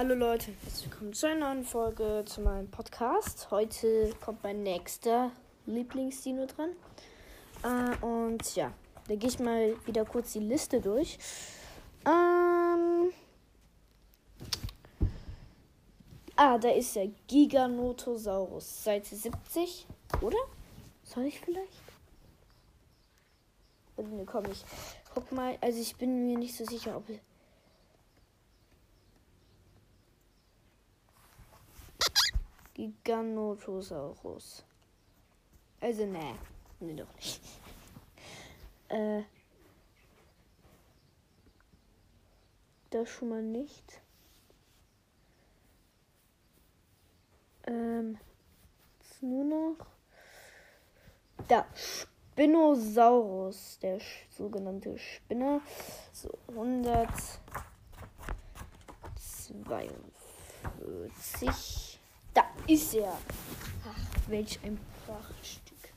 Hallo Leute, herzlich willkommen zu einer neuen Folge zu meinem Podcast. Heute kommt mein nächster Lieblingsdino dran. Äh, und ja, da gehe ich mal wieder kurz die Liste durch. Ähm, ah, da ist der Giganotosaurus, Seite 70, oder? Soll ich vielleicht? Ne, komm, ich guck mal. Also ich bin mir nicht so sicher, ob Giganotosaurus. Also, ne. Ne, doch nicht. äh. Das schon mal nicht. Ähm. Jetzt nur noch. Da. Spinosaurus. Der sogenannte Spinner. So, 142. Da ist er. Ach, welch ein Prachtstück.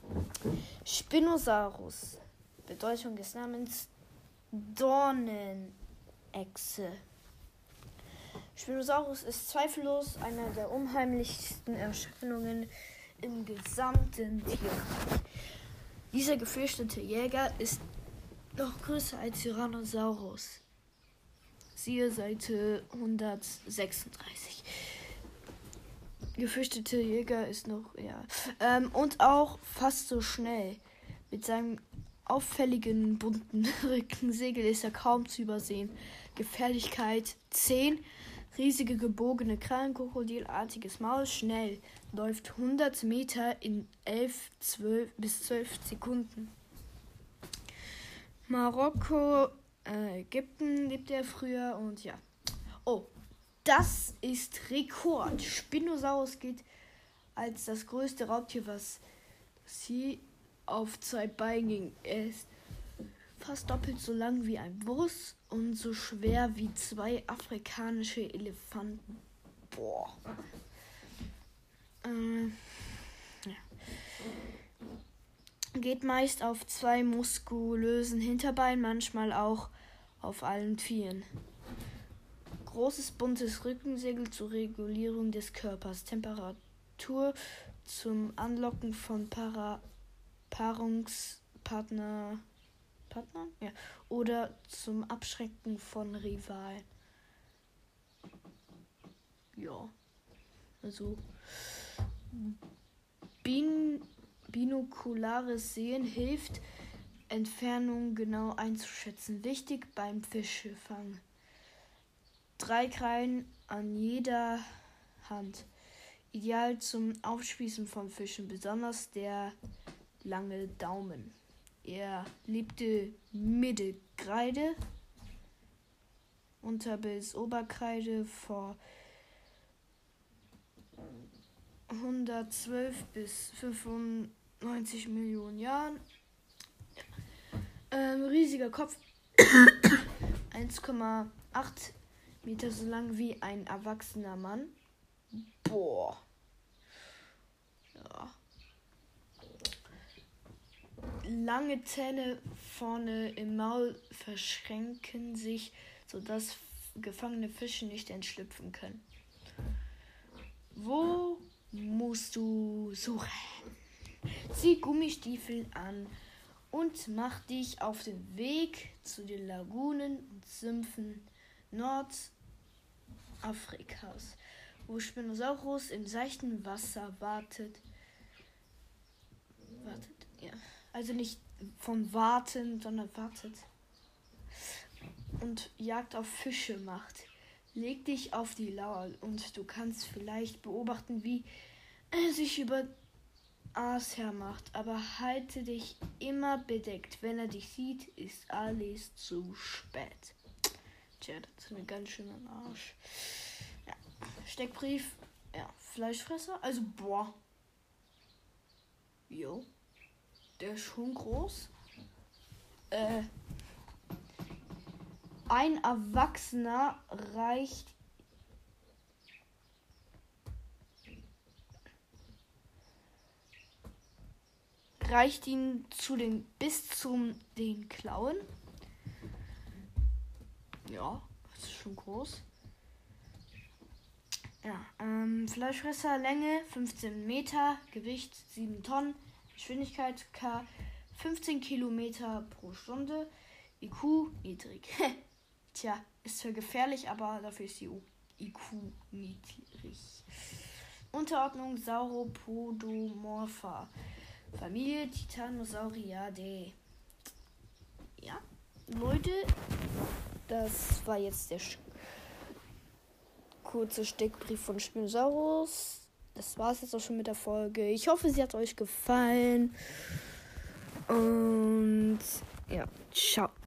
Spinosaurus. Bedeutung des Namens Dornenechse. Spinosaurus ist zweifellos einer der unheimlichsten Erscheinungen im gesamten Tierreich. Dieser gefürchtete Jäger ist noch größer als Tyrannosaurus. Siehe Seite 136 gefürchtete Jäger ist noch, ja. Ähm, und auch fast so schnell. Mit seinem auffälligen bunten Rückensegel ist er kaum zu übersehen. Gefährlichkeit 10. Riesige gebogene Krallen, krokodilartiges Maul, schnell. Läuft 100 Meter in 11 12 bis 12 Sekunden. Marokko, äh, Ägypten lebt er früher und ja. Oh, das ist Rekord. Spinosaurus gilt als das größte Raubtier, was sie auf zwei Beinen ging. Er ist fast doppelt so lang wie ein Bus und so schwer wie zwei afrikanische Elefanten. Boah. Ähm, ja. Geht meist auf zwei muskulösen Hinterbeinen, manchmal auch auf allen Vieren großes buntes Rückensegel zur Regulierung des Körpers, Temperatur zum Anlocken von Para Paarungspartner Partnern? Ja. oder zum Abschrecken von Rivalen. Ja. Also bin binokulares Sehen hilft, Entfernung genau einzuschätzen. Wichtig beim Fischefang drei Krallen an jeder Hand. Ideal zum Aufspießen von Fischen, besonders der lange Daumen. Er liebte Mittelkreide, unter bis Oberkreide vor 112 bis 95 Millionen Jahren. Ähm, riesiger Kopf, 1,8 Meter so lang wie ein erwachsener Mann. Boah. Ja. Lange Zähne vorne im Maul verschränken sich, sodass gefangene Fische nicht entschlüpfen können. Wo musst du suchen? Zieh Gummistiefel an und mach dich auf den Weg zu den Lagunen und Sümpfen Nordafrikas, wo Spinosaurus im seichten Wasser wartet. Wartet? Ja. Also nicht vom Warten, sondern wartet. Und Jagd auf Fische macht. Leg dich auf die Lauer und du kannst vielleicht beobachten, wie er sich über Aas hermacht. Aber halte dich immer bedeckt. Wenn er dich sieht, ist alles zu spät. Tja, das ist mir ganz schön am Arsch. Ja. Steckbrief. Ja, Fleischfresser. Also, boah. Jo. Der ist schon groß. Äh. Ein Erwachsener reicht reicht ihn zu den bis zum den Klauen. Ja, das ist schon groß. Ja, ähm, Fleischfresser, Länge 15 Meter, Gewicht 7 Tonnen, Geschwindigkeit K 15 Kilometer pro Stunde, IQ niedrig. Tja, ist zwar gefährlich, aber dafür ist die IQ niedrig. Unterordnung Sauropodomorpha. Familie Titanosauridae. Ja, Leute, das war jetzt der kurze Steckbrief von Spinosaurus. Das war es jetzt auch schon mit der Folge. Ich hoffe, sie hat euch gefallen. Und ja, ciao.